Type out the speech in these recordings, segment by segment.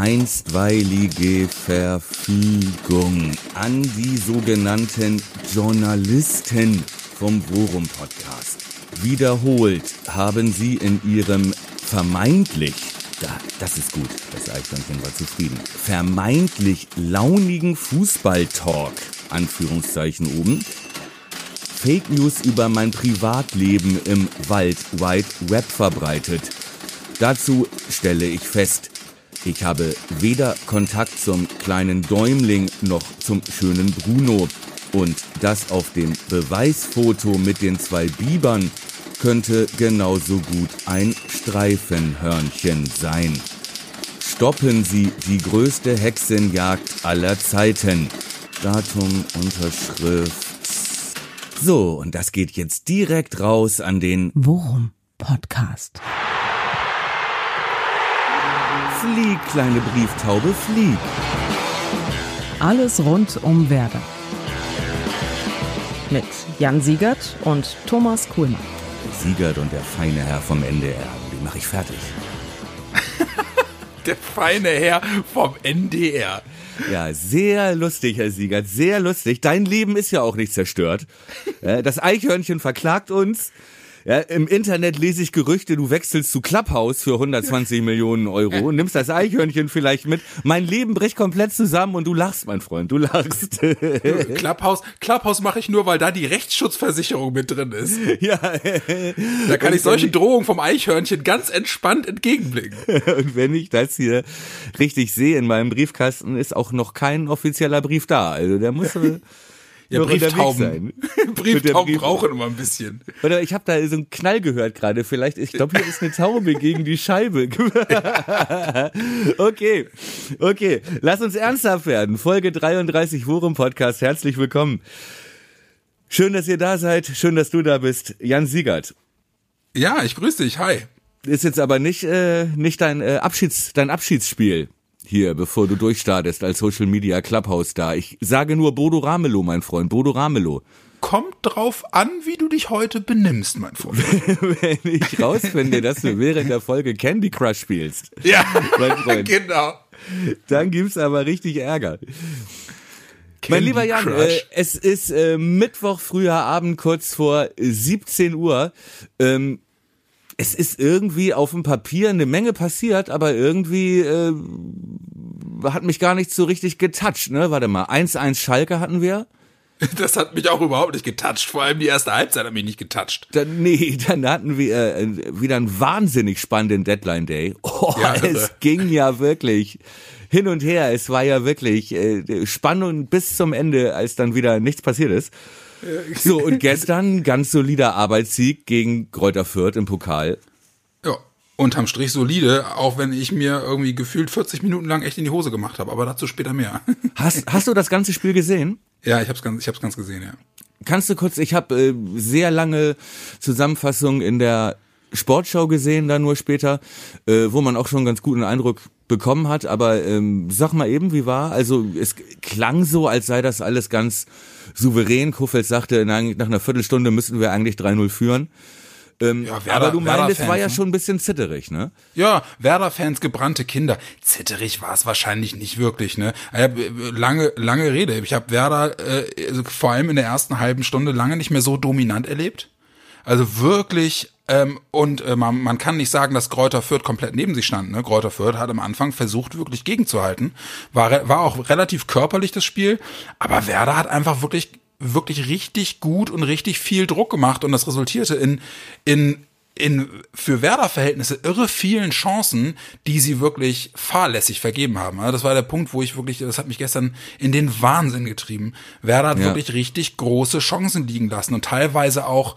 einstweilige Verfügung an die sogenannten Journalisten vom Worum Podcast. Wiederholt haben sie in ihrem vermeintlich, das ist gut, das Eichhörnchen war zufrieden, vermeintlich launigen Fußballtalk, Anführungszeichen oben, Fake News über mein Privatleben im Wald Wide Web verbreitet. Dazu stelle ich fest, ich habe weder Kontakt zum kleinen Däumling noch zum schönen Bruno. Und das auf dem Beweisfoto mit den zwei Bibern könnte genauso gut ein Streifenhörnchen sein. Stoppen Sie die größte Hexenjagd aller Zeiten. Datum, Unterschrift. So, und das geht jetzt direkt raus an den Worum Podcast. Flieg, kleine Brieftaube, flieg. Alles rund um Werder. Mit Jan Siegert und Thomas Kuhlmann. Siegert und der feine Herr vom NDR. Den mache ich fertig. der feine Herr vom NDR. Ja, sehr lustig, Herr Siegert, sehr lustig. Dein Leben ist ja auch nicht zerstört. Das Eichhörnchen verklagt uns. Ja, Im Internet lese ich Gerüchte, du wechselst zu Clubhouse für 120 Millionen Euro, nimmst das Eichhörnchen vielleicht mit. Mein Leben bricht komplett zusammen und du lachst, mein Freund, du lachst. Clubhouse, Clubhouse mache ich nur, weil da die Rechtsschutzversicherung mit drin ist. Ja. Da kann ich solche Drohungen vom Eichhörnchen ganz entspannt entgegenblicken. Und wenn ich das hier richtig sehe in meinem Briefkasten, ist auch noch kein offizieller Brief da. Also der muss. Ja, Brieftauben. Brieftauben brauchen immer ein bisschen. Oder ich habe da so einen Knall gehört gerade. Vielleicht, ich glaube, hier ist eine Taube gegen die Scheibe. okay, okay. Lass uns ernsthaft werden. Folge 33 Worum Podcast. Herzlich willkommen. Schön, dass ihr da seid. Schön, dass du da bist. Jan Siegert. Ja, ich grüße dich. Hi. Ist jetzt aber nicht, äh, nicht dein, äh, Abschieds, dein Abschiedsspiel hier, bevor du durchstartest als Social Media Clubhouse da. Ich sage nur Bodo Ramelow, mein Freund, Bodo Ramelow. Kommt drauf an, wie du dich heute benimmst, mein Freund. Wenn ich rausfinde, dass du während der Folge Candy Crush spielst. Ja, mein Freund, genau. Dann gibt's aber richtig Ärger. Candy mein lieber Jan, äh, es ist äh, Mittwoch früher Abend, kurz vor 17 Uhr. Ähm, es ist irgendwie auf dem Papier eine Menge passiert, aber irgendwie äh, hat mich gar nicht so richtig getoucht, ne? Warte mal, 1-1 Schalke hatten wir. Das hat mich auch überhaupt nicht getoucht. Vor allem die erste Halbzeit hat mich nicht getoucht. Dann, nee, dann hatten wir äh, wieder einen wahnsinnig spannenden Deadline Day. Oh, ja, es ging ja wirklich hin und her. Es war ja wirklich äh, Spannung bis zum Ende, als dann wieder nichts passiert ist. So, und gestern ganz solider Arbeitssieg gegen Kräuter Fürth im Pokal. Ja, unterm Strich solide, auch wenn ich mir irgendwie gefühlt 40 Minuten lang echt in die Hose gemacht habe, aber dazu später mehr. Hast, hast du das ganze Spiel gesehen? Ja, ich hab's ganz, ich hab's ganz gesehen, ja. Kannst du kurz, ich habe äh, sehr lange Zusammenfassung in der Sportschau gesehen, dann nur später, äh, wo man auch schon einen ganz guten Eindruck bekommen hat. Aber ähm, sag mal eben, wie war? Also es klang so, als sei das alles ganz souverän. Kofeld sagte, nach, einer Viertelstunde müssten wir eigentlich 3-0 führen. Ähm, ja, Werder, aber du meinst, es war ja ne? schon ein bisschen zitterig, ne? Ja, Werder-Fans, gebrannte Kinder. Zitterig war es wahrscheinlich nicht wirklich, ne? Äh, lange, lange Rede. Ich habe Werder äh, also vor allem in der ersten halben Stunde lange nicht mehr so dominant erlebt. Also wirklich ähm, und äh, man, man kann nicht sagen, dass Kräuter Fürth komplett neben sich stand. Ne? Kräuter Fürth hat am Anfang versucht, wirklich gegenzuhalten. War, war auch relativ körperlich das Spiel, aber Werder hat einfach wirklich wirklich richtig gut und richtig viel Druck gemacht und das resultierte in in in für Werder-Verhältnisse irre vielen Chancen, die sie wirklich fahrlässig vergeben haben. Das war der Punkt, wo ich wirklich, das hat mich gestern in den Wahnsinn getrieben. Werder hat ja. wirklich richtig große Chancen liegen lassen und teilweise auch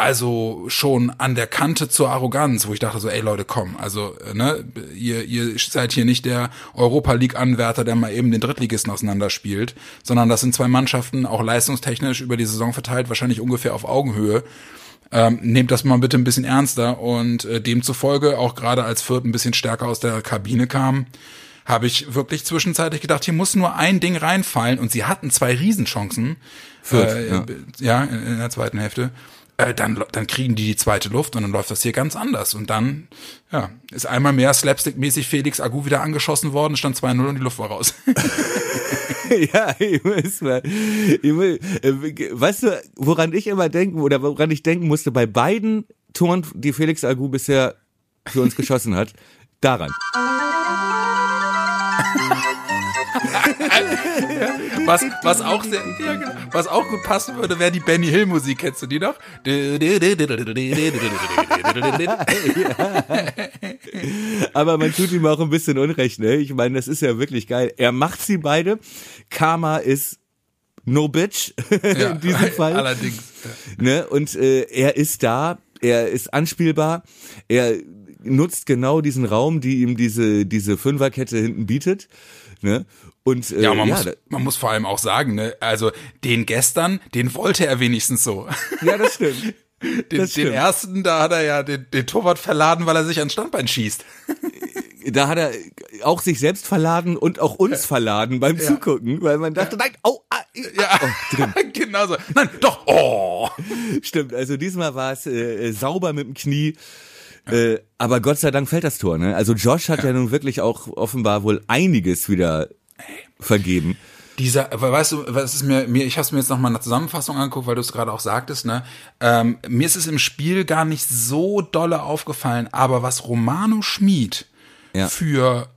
also schon an der Kante zur Arroganz, wo ich dachte so, ey Leute, komm, also ne, ihr, ihr seid hier nicht der Europa League Anwärter, der mal eben den Drittligisten auseinanderspielt, sondern das sind zwei Mannschaften, auch leistungstechnisch über die Saison verteilt, wahrscheinlich ungefähr auf Augenhöhe. Ähm, nehmt das mal bitte ein bisschen ernster und äh, demzufolge auch gerade als Fürth ein bisschen stärker aus der Kabine kam, habe ich wirklich zwischenzeitlich gedacht, hier muss nur ein Ding reinfallen und sie hatten zwei Riesenchancen. Fürth, äh, ja. ja, in der zweiten Hälfte äh, dann, dann kriegen die die zweite Luft und dann läuft das hier ganz anders. Und dann, ja, ist einmal mehr slapstick-mäßig Felix Agu wieder angeschossen worden, stand 2-0 und die Luft war raus. ja, ich muss mal, ich muss, äh, weißt du, woran ich immer denken oder woran ich denken musste bei beiden Toren, die Felix Agu bisher für uns geschossen hat, daran. was, was, auch sehr, ja, genau. was auch gut passen würde, wäre die Benny Hill Musik. Kennst du die noch? Aber man tut ihm auch ein bisschen Unrecht, ne? Ich meine, das ist ja wirklich geil. Er macht sie beide. Karma ist no bitch Ja, in diesem Fall. Allerdings. Ne? Und äh, er ist da, er ist anspielbar, er nutzt genau diesen Raum, die ihm diese, diese Fünferkette hinten bietet. Ne? Und äh, Ja, man, ja, muss, man muss vor allem auch sagen, ne, also den gestern, den wollte er wenigstens so. ja, das stimmt. Den, Das den stimmt. ersten, da hat er ja den, den Torwart verladen, weil er sich ans Standbein schießt. Da hat er auch sich selbst verladen und auch uns verladen beim Zugucken, weil man dachte, nein, oh, ah, Ja, oh, drin. genau so. Nein, doch, oh. Stimmt, also diesmal war es äh, äh, sauber mit dem Knie. Äh, aber Gott sei Dank fällt das Tor. Ne? Also Josh hat ja. nun wirklich auch offenbar wohl einiges wieder vergeben. Dieser, weißt du, was ist mir, mir ich habe es mir jetzt noch mal in der Zusammenfassung angeguckt, weil du es gerade auch sagtest, ne? Ähm, mir ist es im Spiel gar nicht so dolle aufgefallen, aber was Romano Schmid Ja. für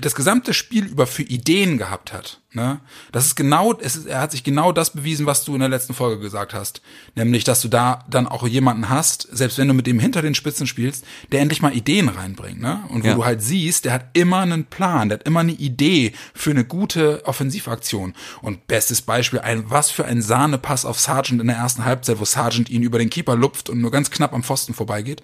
das gesamte Spiel über für Ideen gehabt hat, ne? Das ist genau, es ist, er hat sich genau das bewiesen, was du in der letzten Folge gesagt hast, nämlich, dass du da dann auch jemanden hast, selbst wenn du mit dem hinter den Spitzen spielst, der endlich mal Ideen reinbringt, ne? Und wo Ja. du halt siehst, der hat immer einen Plan, der hat immer eine Idee für eine gute Offensivaktion. Und bestes Beispiel, ein, was für ein Sahnepass auf Sargent in der ersten Halbzeit, wo Sargent ihn über den Keeper lupft und nur ganz knapp am Pfosten vorbeigeht.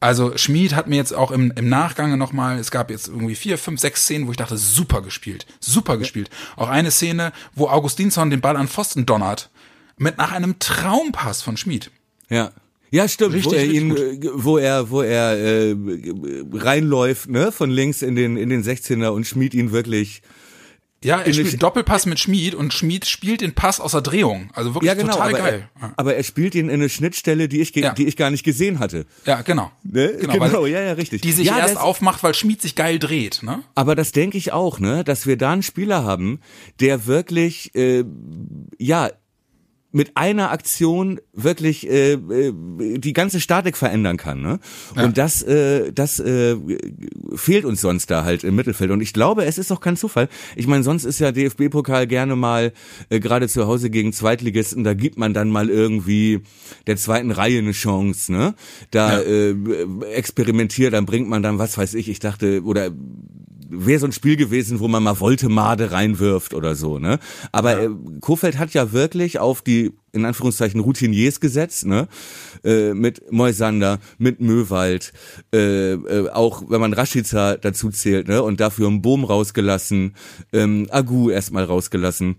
Also Schmid hat mir jetzt auch im, im Nachgang nochmal, es gab jetzt irgendwie vier, fünf, sechs Szenen, wo ich dachte, super gespielt, super gespielt. Auch eine Szene, wo Augustinsson den Ball an Pfosten donnert, mit nach einem Traumpass von Schmid. Ja. Ja, stimmt, Richtig, wo er ihn, gut. äh, wo er, wo er äh, reinläuft, ne, von links in den in den 16er und Schmied ihn wirklich. Ja, er spielt Doppelpass mit Schmid und Schmid spielt den Pass aus der Drehung. Also wirklich Ja, genau, total aber, geil. Er, aber er spielt ihn in eine Schnittstelle, die ich Ja. die ich gar nicht gesehen hatte. Ja, genau. Ne? Genau, weil ja, ja, richtig. Die sich Ja, erst aufmacht, weil Schmid sich geil dreht, ne? Aber das denke ich auch, ne, dass wir da einen Spieler haben, der wirklich, äh, ja, mit einer Aktion wirklich äh, äh, die ganze Statik verändern kann, ne? Und das, äh, das äh, fehlt uns sonst da halt im Mittelfeld. Und ich glaube, es ist auch kein Zufall. Ich meine, sonst ist ja DFB-Pokal gerne mal äh, gerade zu Hause gegen Zweitligisten, da gibt man dann mal irgendwie der zweiten Reihe eine Chance, ne? Da Ja. äh, experimentiert, dann bringt man dann, was weiß ich, ich dachte, oder wäre so ein Spiel gewesen, wo man mal Voltemade reinwirft oder so, ne? Aber äh, Kofeld hat ja wirklich auf die in Anführungszeichen Routiniers gesetzt, ne? Äh, mit Moisander, mit Möwald, äh, äh, auch wenn man Rashica dazu zählt, ne? Und dafür einen Boom rausgelassen, ähm, Agu erstmal rausgelassen.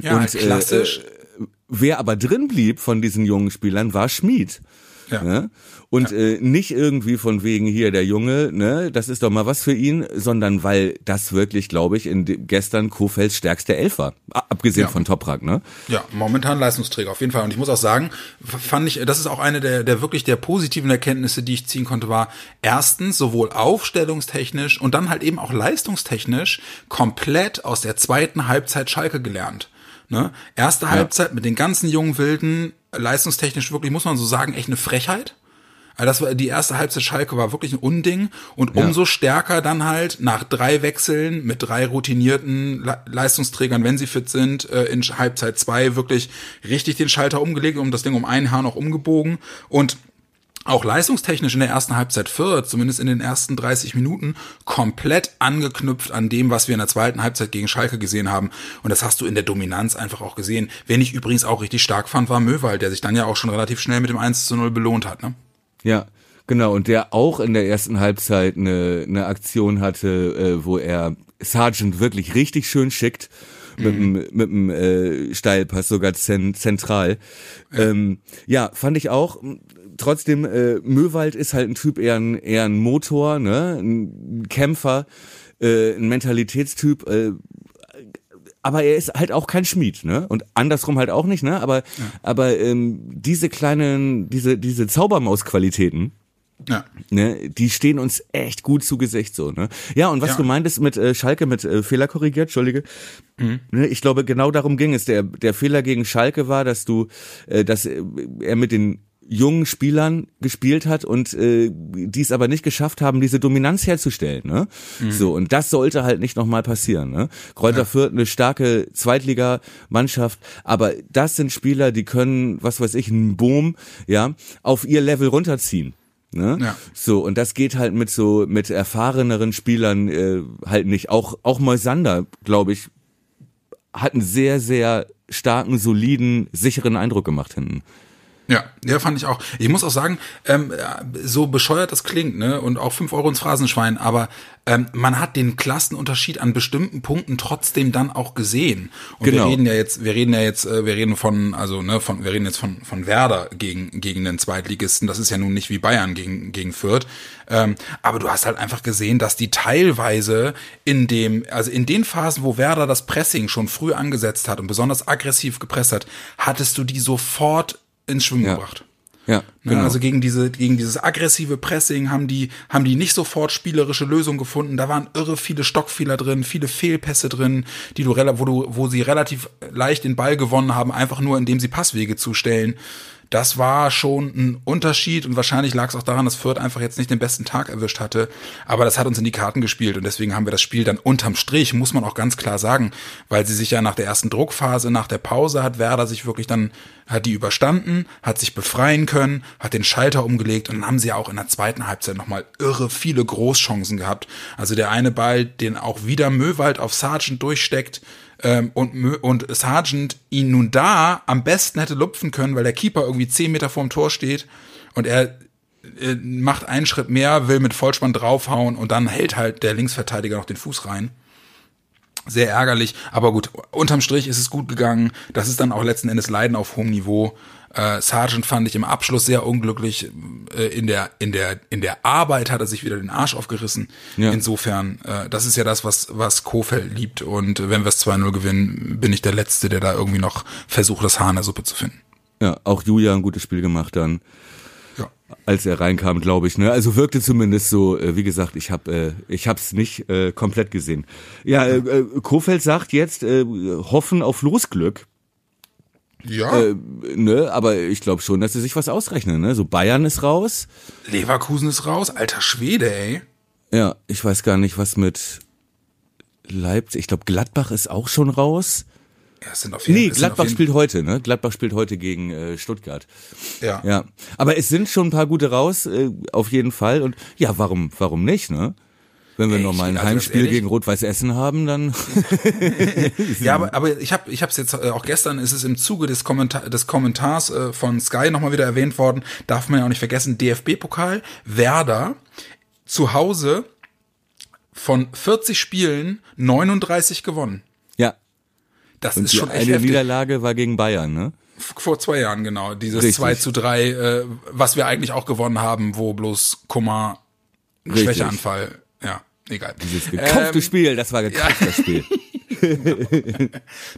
Ja, Und, klassisch. Äh, äh, wer aber drin blieb von diesen jungen Spielern war Schmid. Ja. Ne? Und äh, nicht irgendwie von wegen hier der Junge, ne, das ist doch mal was für ihn, sondern weil das wirklich, glaube ich, in dem, gestern Kofelds stärkste Elf war. Abgesehen Ja. von Toprak, ne? Ja, momentan Leistungsträger auf jeden Fall. Und ich muss auch sagen, fand ich, das ist auch eine der, der wirklich der positiven Erkenntnisse, die ich ziehen konnte, war erstens sowohl aufstellungstechnisch und dann halt eben auch leistungstechnisch komplett aus der zweiten Halbzeit Schalke gelernt. Ne? Erste Halbzeit mit den ganzen jungen Wilden, leistungstechnisch wirklich, muss man so sagen, echt eine Frechheit. Also das war die erste Halbzeit Schalke war wirklich ein Unding und umso stärker dann halt nach drei Wechseln mit drei routinierten Le Leistungsträgern, wenn sie fit sind, äh, in Halbzeit zwei wirklich richtig den Schalter umgelegt und das Ding um einen Haar noch umgebogen und auch leistungstechnisch in der ersten Halbzeit Fürth, zumindest in den ersten 30 Minuten, komplett angeknüpft an dem, was wir in der zweiten Halbzeit gegen Schalke gesehen haben. Und das hast du in der Dominanz einfach auch gesehen. Wen ich übrigens auch richtig stark fand, war Möwald, der sich dann ja auch schon relativ schnell mit dem 1 zu 0 belohnt hat. Ne? Ja, genau. Und der auch in der ersten Halbzeit eine, eine Aktion hatte, äh, wo er Sargent wirklich richtig schön schickt. Mit dem, mit dem äh, Steilpass sogar zen, zentral. Ähm, ja, fand ich auch. Trotzdem, äh, Möwald ist halt ein Typ, eher ein, eher ein Motor, ne? ein Kämpfer, äh, ein Mentalitätstyp. Äh, aber er ist halt auch kein Schmied, ne? Und andersrum halt auch nicht, ne? Aber, ja. aber ähm, diese kleinen, diese, diese Zaubermaus-Qualitäten, ja. Ne, die stehen uns echt gut zu Gesicht so, ne? Ja, und was ja. du meintest mit äh, Schalke mit äh, Fehler korrigiert, Entschuldige. Mhm. Ne, ich glaube, genau darum ging es. Der, der Fehler gegen Schalke war, dass du, äh, dass er mit den jungen Spielern gespielt hat und äh, die es aber nicht geschafft haben, diese Dominanz herzustellen. Ne? Mhm. So und das sollte halt nicht nochmal passieren. Ne? Kräuter ja. Fürth eine starke Zweitligamannschaft, aber das sind Spieler, die können, was weiß ich, einen Boom, ja, auf ihr Level runterziehen. Ne? Ja. So, und das geht halt mit so, mit erfahreneren Spielern äh, halt nicht. Auch, auch Moisander, glaube ich, hat einen sehr, sehr starken, soliden, sicheren Eindruck gemacht hinten. Ja, ja, fand ich auch. Ich muss auch sagen, ähm, so bescheuert das klingt, ne, und auch fünf Euro ins Phrasenschwein, aber ähm, man hat den Klassenunterschied an bestimmten Punkten trotzdem dann auch gesehen. Und genau. wir reden ja jetzt, wir reden ja jetzt, äh, wir reden von, also ne, von, wir reden jetzt von von Werder gegen gegen den Zweitligisten. Das ist ja nun nicht wie Bayern gegen gegen Fürth. Ähm, aber du hast halt einfach gesehen, dass die teilweise in dem, also in den Phasen, wo Werder das Pressing schon früh angesetzt hat und besonders aggressiv gepresst hat, hattest du die sofort ins Schwimmen ja. gebracht. Ja, ne, genau. Also gegen diese, gegen dieses aggressive Pressing haben die, haben die nicht sofort spielerische Lösungen gefunden. Da waren irre viele Stockfehler drin, viele Fehlpässe drin, die du, wo du, wo sie relativ leicht den Ball gewonnen haben, einfach nur indem sie Passwege zustellen das war schon ein Unterschied und wahrscheinlich lag es auch daran, dass Fürth einfach jetzt nicht den besten Tag erwischt hatte. Aber das hat uns in die Karten gespielt und deswegen haben wir das Spiel dann unterm Strich, muss man auch ganz klar sagen, weil sie sich ja nach der ersten Druckphase, nach der Pause hat Werder sich wirklich dann, hat die überstanden, hat sich befreien können, hat den Schalter umgelegt und dann haben sie ja auch in der zweiten Halbzeit nochmal irre viele Großchancen gehabt. Also der eine Ball, den auch wieder Möwald auf Sargent durchsteckt, ähm, und, und Sargent ihn nun da am besten hätte lupfen können, weil der Keeper irgendwie zehn Meter vorm Tor steht und er äh, macht einen Schritt mehr, will mit Vollspann draufhauen und dann hält halt der Linksverteidiger noch den Fuß rein. Sehr ärgerlich, aber gut, unterm Strich ist es gut gegangen. Das ist dann auch letzten Endes Leiden auf hohem Niveau. Äh, Sargent fand ich im Abschluss sehr unglücklich. Äh, in der in der in der Arbeit hat er sich wieder den Arsch aufgerissen. Ja. Insofern, äh, das ist ja das, was was Kofeld liebt. Und wenn wir es 2-0 gewinnen, bin ich der Letzte, der da irgendwie noch versucht, das Haar in der Suppe zu finden. Ja, auch Julia ein gutes Spiel gemacht dann. Ja. Als er reinkam, glaube ich. Ne? Also wirkte zumindest so. Äh, wie gesagt, ich habe äh, ich hab's nicht äh, komplett gesehen. Ja, äh, äh, Kofeld sagt jetzt äh, hoffen auf Losglück. Ja. Äh, ne, aber ich glaube schon, dass sie sich was ausrechnen. Ne? So Bayern ist raus. Leverkusen ist raus. Alter Schwede, ey. Ja, ich weiß gar nicht, was mit Leipzig. Ich glaube, Gladbach ist auch schon raus. Ja, es sind auf jeden, nee, Gladbach spielt heute, ne? Gladbach spielt heute gegen äh, Stuttgart. Ja. Ja. Aber es sind schon ein paar gute raus, äh, auf jeden Fall. Und ja, warum, warum nicht, ne? Wenn wir nochmal ein also Heimspiel gegen Rot-Weiß Essen haben, dann. ja, aber, aber ich habe ich habe jetzt äh, auch gestern ist es im Zuge des, Kommentar des Kommentars äh, von Sky nochmal wieder erwähnt worden. Darf man ja auch nicht vergessen. DFB-Pokal Werder zu Hause von 40 Spielen 39 gewonnen. Ja. Das Und ist schon echt eine heftig. Niederlage war gegen Bayern, ne? Vor zwei Jahren, genau. Dieses Richtig. 2 zu 3, äh, was wir eigentlich auch gewonnen haben, wo bloß Kummer Schwächeanfall egal. Dieses gekaufte ähm, Spiel, das war gekauftes ja. Spiel.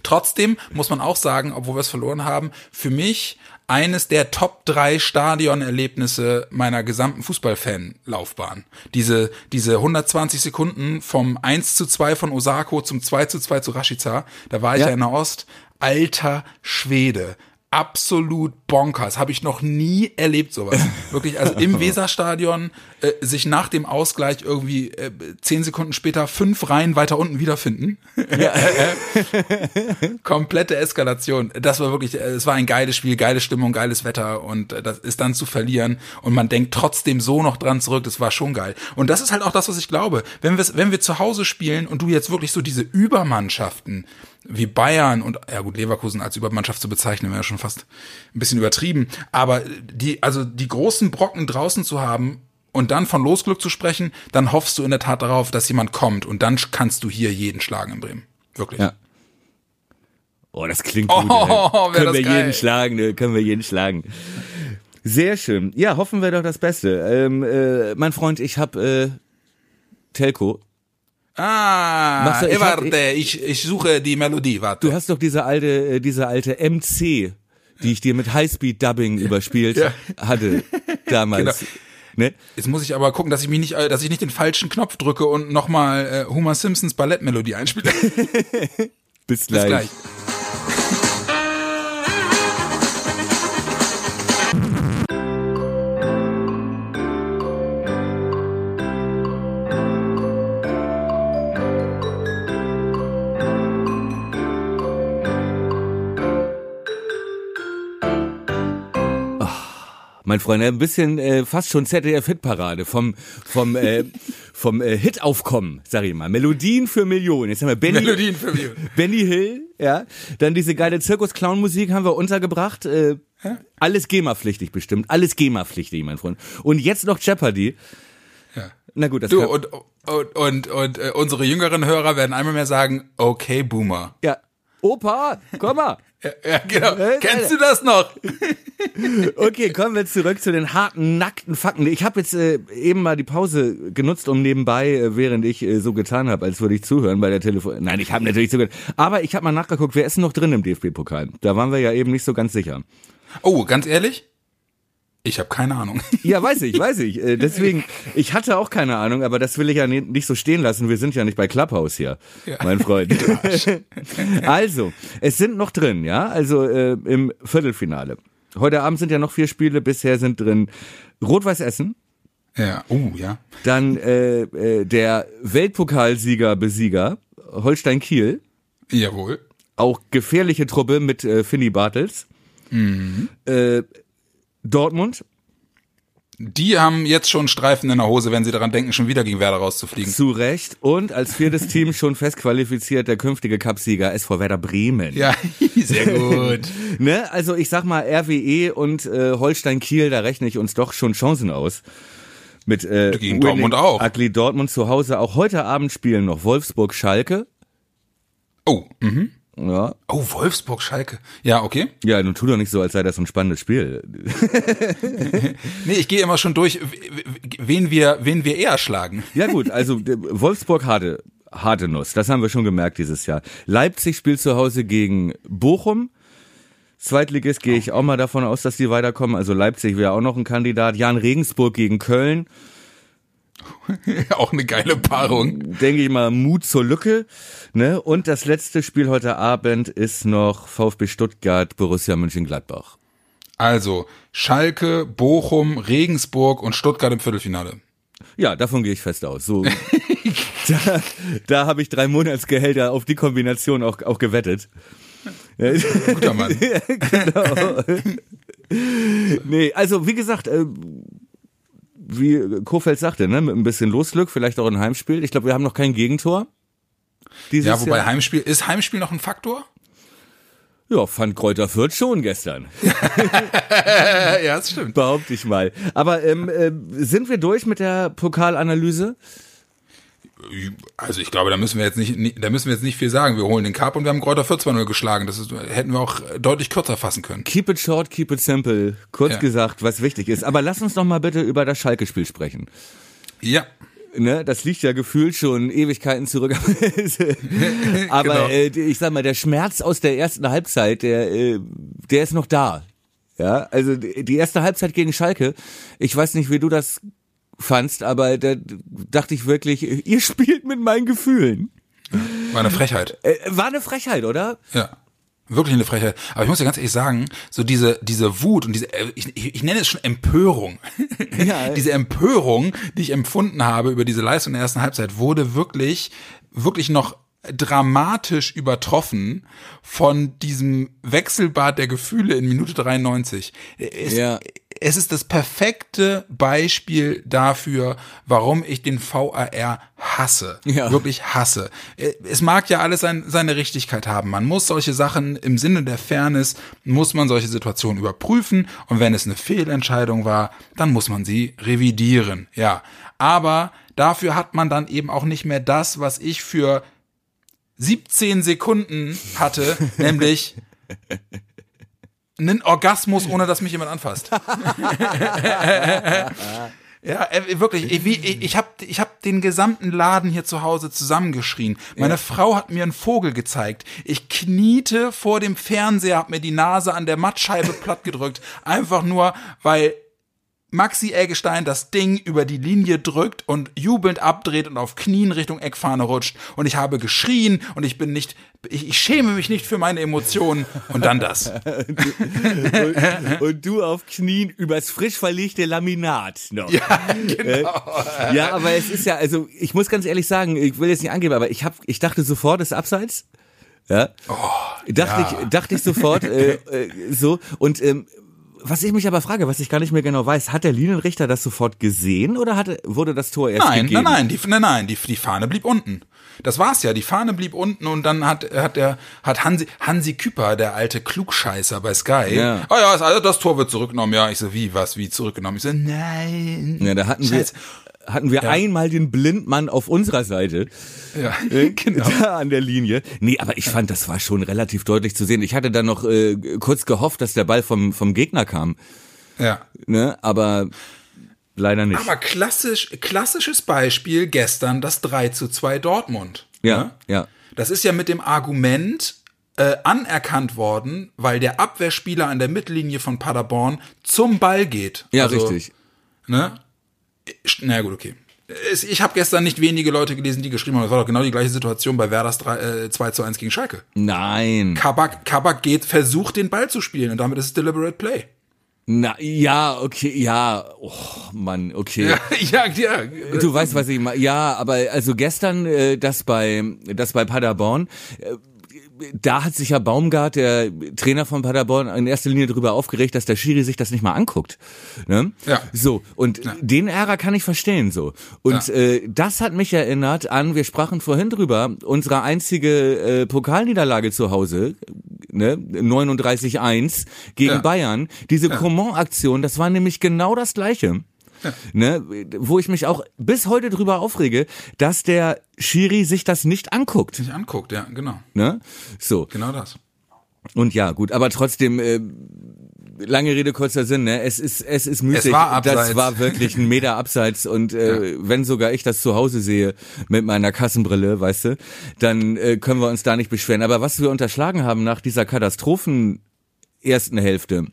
Trotzdem muss man auch sagen, obwohl wir es verloren haben, für mich eines der Top drei Stadionerlebnisse meiner gesamten Fußballfan-Laufbahn. Diese, diese 120 Sekunden vom 1 zu 2 von Osako zum 2 zu 2 zu Rashica, da war ich ja, ja in der Ost. Alter Schwede absolut bonkers. Habe ich noch nie erlebt sowas. Wirklich, also im Weserstadion äh, sich nach dem Ausgleich irgendwie äh, zehn Sekunden später fünf Reihen weiter unten wiederfinden. Ja. Komplette Eskalation. Das war wirklich, äh, es war ein geiles Spiel, geile Stimmung, geiles Wetter und äh, das ist dann zu verlieren und man denkt trotzdem so noch dran zurück. Das war schon geil. Und das ist halt auch das, was ich glaube. Wenn wir, wenn wir zu Hause spielen und du jetzt wirklich so diese Übermannschaften wie Bayern und ja gut, Leverkusen als Übermannschaft zu bezeichnen, wäre ja schon fast ein bisschen übertrieben. Aber die, also die großen Brocken draußen zu haben und dann von Losglück zu sprechen, dann hoffst du in der Tat darauf, dass jemand kommt und dann kannst du hier jeden schlagen in Bremen. Wirklich. Ja. Oh, das klingt gut. Oh, können wir geil. jeden schlagen, ne? können wir jeden schlagen. Sehr schön. Ja, hoffen wir doch das Beste. Ähm, äh, mein Freund, ich habe äh, Telco Ah, Machst ich warte, ich, ich suche die Melodie, warte. Du hast doch diese alte, äh, diese alte MC, die ich dir mit Highspeed-Dubbing überspielt Ja. hatte damals. Ne? Jetzt muss ich aber gucken, dass ich mich nicht, äh, dass ich nicht den falschen Knopf drücke und nochmal äh, Homer Simpsons Ballettmelodie einspiele. Bis Bis gleich. Mein Freund, ein bisschen äh, fast schon ZDF-Hitparade vom vom äh, vom äh, Hitaufkommen, sag ich mal. Melodien für Millionen. Jetzt haben wir Benny, Melodien für mich. Benny Hill, ja. Dann diese geile Zirkus-Clown-Musik haben wir untergebracht. Äh, alles GEMA-pflichtig bestimmt. Alles GEMA-pflichtig, mein Freund. Und jetzt noch Jeopardy. Ja. Na gut, das Du, und, und, und, und äh, unsere jüngeren Hörer werden einmal mehr sagen, okay, Boomer. ja. Opa, komm mal. Ja, genau. Äh, Kennst du das noch? Okay, kommen wir zurück zu den harten, nackten Fakten. Ich habe jetzt äh, eben mal die Pause genutzt, um nebenbei, äh, während ich äh, so getan habe, als würde ich zuhören bei der Telefon. Nein, ich habe natürlich zugehört. Aber ich habe mal nachgeguckt, wer ist denn noch drin im DFB-Pokal? Da waren wir ja eben nicht so ganz sicher. Oh, ganz ehrlich? Ich habe keine Ahnung. Ja, weiß ich, weiß ich. Äh, deswegen, ich hatte auch keine Ahnung, aber das will ich ja ni- nicht so stehen lassen. Wir sind ja nicht bei Clubhouse hier, mein Freund. also, es sind noch drin, ja, also äh, im Viertelfinale. Heute Abend sind ja noch vier Spiele, bisher sind drin Rot-Weiß Essen, Ja, oh, ja. dann äh, äh, der Weltpokalsieger Besieger Holstein Kiel, Jawohl. auch gefährliche Truppe mit äh, Finny Bartels, äh, Dortmund Die haben jetzt schon Streifen in der Hose, wenn sie daran denken, schon wieder gegen Werder rauszufliegen. Zu Recht. Und als viertes Team schon fest qualifiziert der künftige Cupsieger SV Werder Bremen. Ja, sehr gut. Ne? Also ich sag mal, RWE und äh, Holstein Kiel, da rechne ich uns doch schon Chancen aus. Mit äh, Gegen Dortmund auch. Ugly Dortmund zu Hause. Auch heute Abend spielen noch Wolfsburg Schalke. Oh, mhm. Ja. Oh, Wolfsburg, Schalke. Ja, okay. Ja, nun tu doch nicht so, als sei das ein spannendes Spiel. Nee, ich gehe immer schon durch, wen wir, wen wir eher schlagen. Ja gut, also Wolfsburg harte, harte Nuss, das haben wir schon gemerkt dieses Jahr. Leipzig spielt zu Hause gegen Bochum. Zweitligist gehe ich auch mal davon aus, dass die weiterkommen. Also Leipzig wäre auch noch ein Kandidat. Jan Regensburg gegen Köln. Auch eine geile Paarung. Denke ich mal, Mut zur Lücke. Ne? Und das letzte Spiel heute Abend ist noch VfB Stuttgart, Borussia Mönchengladbach. Also, Schalke, Bochum, Regensburg und Stuttgart im Viertelfinale. Ja, davon gehe ich fest aus. So, da da habe ich drei Monatsgehälter auf die Kombination auch, auch gewettet. Guter Mann. genau. nee, also wie gesagt, äh, wie Kofeld sagte, ne, mit ein bisschen Losglück, vielleicht auch ein Heimspiel. Ich glaube, wir haben noch kein Gegentor. Dieses Ja, wobei Jahr. Heimspiel, ist Heimspiel noch ein Faktor? Ja, fand Kräuter Fürth schon gestern, Ja, ja, das stimmt. behaupte ich mal. Aber ähm, äh, sind wir durch mit der Pokalanalyse? Also ich glaube, da müssen wir jetzt nicht, da müssen wir jetzt nicht viel sagen. Wir holen den Cup und wir haben Kräuter 4 2-0 geschlagen. Das ist, hätten wir auch deutlich kürzer fassen können. Keep it short, keep it simple. Kurz Ja. gesagt, was wichtig ist. Aber lass uns noch mal bitte über das Schalke-Spiel sprechen. Ja. ne, das liegt ja gefühlt schon Ewigkeiten zurück. Aber Genau. äh, ich sag mal, der Schmerz aus der ersten Halbzeit, der, äh, der ist noch da. Ja, also die erste Halbzeit gegen Schalke, ich weiß nicht, wie du das fandst, aber da dachte ich wirklich, ihr spielt mit meinen Gefühlen. War eine Frechheit. Äh, war eine Frechheit, oder? Ja. Wirklich eine Frechheit. Aber ich muss dir ganz ehrlich sagen, so diese, diese Wut und diese, äh, ich, ich, ich nenne es schon Empörung. Ja. diese Empörung, die ich empfunden habe über diese Leistung in der ersten Halbzeit, wurde wirklich, wirklich noch dramatisch übertroffen von diesem Wechselbad der Gefühle in Minute 93. Es, Ja. es ist das perfekte Beispiel dafür, warum ich den VAR hasse. Ja. Wirklich hasse. Es mag ja alles sein, seine Richtigkeit haben. Man muss solche Sachen im Sinne der Fairness, muss man solche Situationen überprüfen. Und wenn es eine Fehlentscheidung war, dann muss man sie revidieren. Ja. Aber dafür hat man dann eben auch nicht mehr das, was ich für 17 Sekunden hatte, nämlich einen Orgasmus, ohne dass mich jemand anfasst. Ja, äh, wirklich. Ich, ich, ich habe ich hab den gesamten Laden hier zu Hause zusammengeschrien. Meine Frau hat mir einen Vogel gezeigt. Ich kniete vor dem Fernseher, hab mir die Nase an der Mattscheibe plattgedrückt. Einfach nur, weil Maxi Eggestein das Ding über die Linie drückt und jubelnd abdreht und auf Knien Richtung Eckfahne rutscht. Und ich habe geschrien und ich bin nicht, ich, ich schäme mich nicht für meine Emotionen. Und dann das. und, und du auf Knien übers frisch verlegte Laminat noch. Ja, genau. Ja, aber es ist ja, also ich muss ganz ehrlich sagen, ich will jetzt nicht angeben, aber ich hab, ich dachte sofort, es ist abseits. Ja. dachte ja. ich, dachte ich sofort äh, äh, so. Und ähm, was ich mich aber frage, was ich gar nicht mehr genau weiß, hat der Linienrichter das sofort gesehen oder hatte, wurde das Tor erst Nein, gegeben? nein, nein, die, nein, nein, die, die Fahne blieb unten. Das war's ja, die Fahne blieb unten und dann hat, hat der, hat Hansi, Hansi Küpper, der alte Klugscheißer bei Sky, Ja. oh ja, also das Tor wird zurückgenommen, ja, ich so, wie, was, wie zurückgenommen? Ich so, nein. Ja, da hatten Scheiße. wir, hatten wir einmal den Blindmann auf unserer Seite. Ja, Äh, genau. Da an der Linie. Nee, aber ich fand, das war schon relativ deutlich zu sehen. Ich hatte dann noch äh, kurz gehofft, dass der Ball vom, vom Gegner kam. Ja. Ne? Aber leider nicht. Aber klassisch, klassisches Beispiel gestern das 3 zu 2 Dortmund. ja, Ne? ja. Das ist ja mit dem Argument äh, anerkannt worden, weil der Abwehrspieler an der Mittellinie von Paderborn zum Ball geht. Ja, Also, richtig. Ne? Na gut, okay. Es- Ich habe gestern nicht wenige Leute gelesen, die geschrieben haben, das war doch genau die gleiche Situation bei Werders 3, äh, 2 zu 1 gegen Schalke. Nein. Kabak, Kabak geht, versucht den Ball zu spielen und damit ist es deliberate play. Na, ja, okay, ja. Oh, Mann, okay. ja, ja. Du weißt, was ich meine. Ja, aber also gestern äh, das bei das bei Paderborn, äh, da hat sich ja Baumgart, der Trainer von Paderborn, in erster Linie darüber aufgeregt, dass der Schiri sich das nicht mal anguckt. Ne? Ja. So, und den Ärger kann ich verstehen so. Und Ja. äh, das hat mich erinnert an, wir sprachen vorhin drüber, unsere einzige äh, Pokalniederlage zu Hause, ne, 39-1 gegen Ja. Bayern. Diese Coman-Aktion, das war nämlich genau das Gleiche. Ne, wo ich mich auch bis heute drüber aufrege, dass der Schiri sich das nicht anguckt. Sich anguckt, ja, genau. Ne? So. Genau das. Und ja, gut, aber trotzdem, äh, lange Rede, kurzer Sinn, ne? Es ist, es ist müßig. Es war abseits. Das war wirklich ein Meter abseits und äh, wenn sogar ich das zu Hause sehe mit meiner Kassenbrille, weißt du, dann äh, können wir uns da nicht beschweren. Aber was wir unterschlagen haben nach dieser Katastrophen ersten Hälfte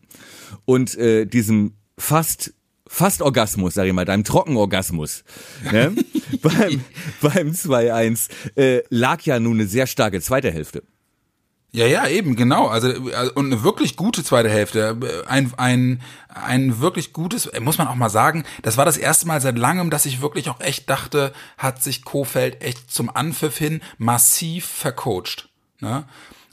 und äh, diesem fast fast Orgasmus, sag ich mal, deinem Trockenorgasmus, ne? beim, beim 2-1 äh, lag ja nun eine sehr starke zweite Hälfte. Ja, ja, eben, genau. Also, äh, und eine wirklich gute zweite Hälfte. Ein, ein, ein wirklich gutes, muss man auch mal sagen, das war das erste Mal seit langem, dass ich wirklich auch echt dachte, hat sich Kofeld echt zum Anpfiff hin massiv vercoacht. Ne?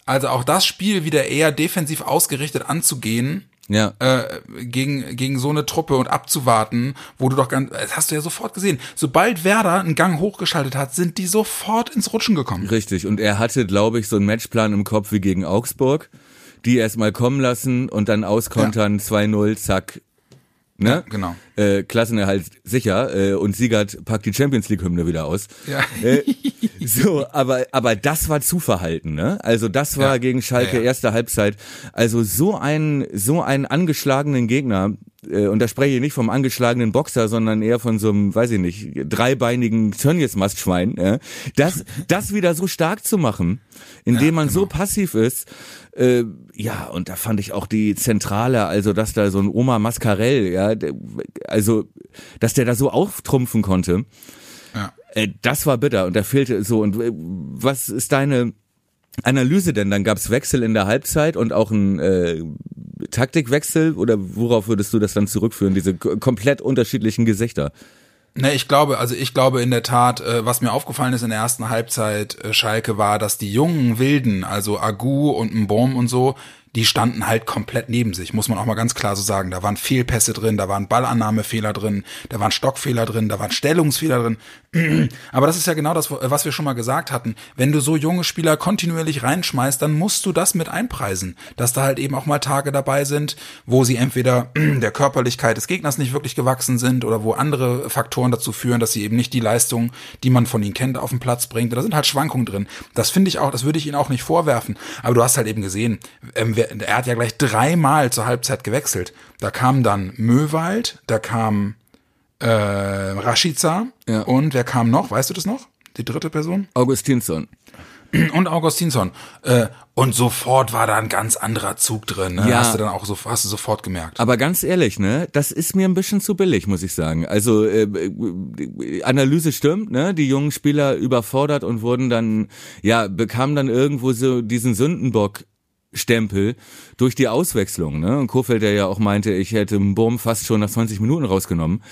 Also auch das Spiel wieder eher defensiv ausgerichtet anzugehen, Ja. äh, gegen, gegen so eine Truppe und abzuwarten, wo du doch ganz, das hast du ja sofort gesehen. Sobald Werder einen Gang hochgeschaltet hat, sind die sofort ins Rutschen gekommen. Richtig. Und er hatte, glaube ich, so einen Matchplan im Kopf wie gegen Augsburg. Die erstmal kommen lassen und dann auskontern, 2-0, zack. Ne? Genau. Äh, Klassenerhalt sicher. Äh, und Siegert packt die Champions League Hymne wieder aus. Ja. Äh, so, aber, aber das war zu verhalten, ne? Also das war Ja. gegen Schalke Ja, ja. erste Halbzeit. Also so einen, so einen angeschlagenen Gegner, und da spreche ich nicht vom angeschlagenen Boxer, sondern eher von so einem, weiß ich nicht, dreibeinigen Tönnies-Mastschwein, ja? das, das wieder so stark zu machen, indem man so passiv ist, äh, ja, und da fand ich auch die Zentrale, also dass da so ein Oma Mascarell, ja, also, dass der da so auftrumpfen konnte, Ja. äh, das war bitter und da fehlte so. Und äh, was ist deine Analyse denn? Dann gab's Wechsel in der Halbzeit und auch ein äh, Taktikwechsel oder worauf würdest du das dann zurückführen, diese komplett unterschiedlichen Gesichter? Ne, ich glaube, also ich glaube in der Tat, äh, was mir aufgefallen ist in der ersten Halbzeit äh, Schalke war, dass die jungen Wilden, also Agu und Mbom und so, die standen halt komplett neben sich, muss man auch mal ganz klar so sagen. Da waren Fehlpässe drin, da waren Ballannahmefehler drin, da waren Stockfehler drin, da waren Stellungsfehler drin. Aber das ist ja genau das, was wir schon mal gesagt hatten. Wenn du so junge Spieler kontinuierlich reinschmeißt, dann musst du das mit einpreisen, dass da halt eben auch mal Tage dabei sind, wo sie entweder der Körperlichkeit des Gegners nicht wirklich gewachsen sind oder wo andere Faktoren dazu führen, dass sie eben nicht die Leistung, die man von ihnen kennt, auf den Platz bringt. Da sind halt Schwankungen drin. Das finde ich auch, das würde ich ihnen auch nicht vorwerfen. Aber du hast halt eben gesehen, ähm, wer- er hat ja gleich dreimal zur Halbzeit gewechselt. Da kam dann Möwald, da kam äh, Rashica Ja. und wer kam noch? Weißt du das noch? Die dritte Person? Augustinsson. Und Augustinsson. Äh, und sofort war da ein ganz anderer Zug drin. Ne? Ja. Hast du dann auch so, hast du sofort gemerkt. Aber ganz ehrlich, ne, das ist mir ein bisschen zu billig, muss ich sagen. Also äh, äh, Analyse stimmt, ne, die jungen Spieler überfordert und wurden dann, ja, bekamen dann irgendwo so diesen Sündenbock. Stempel durch die Auswechslung, ne? Und Kofeld, der ja auch meinte, ich hätte einen Burm fast schon nach 20 Minuten rausgenommen,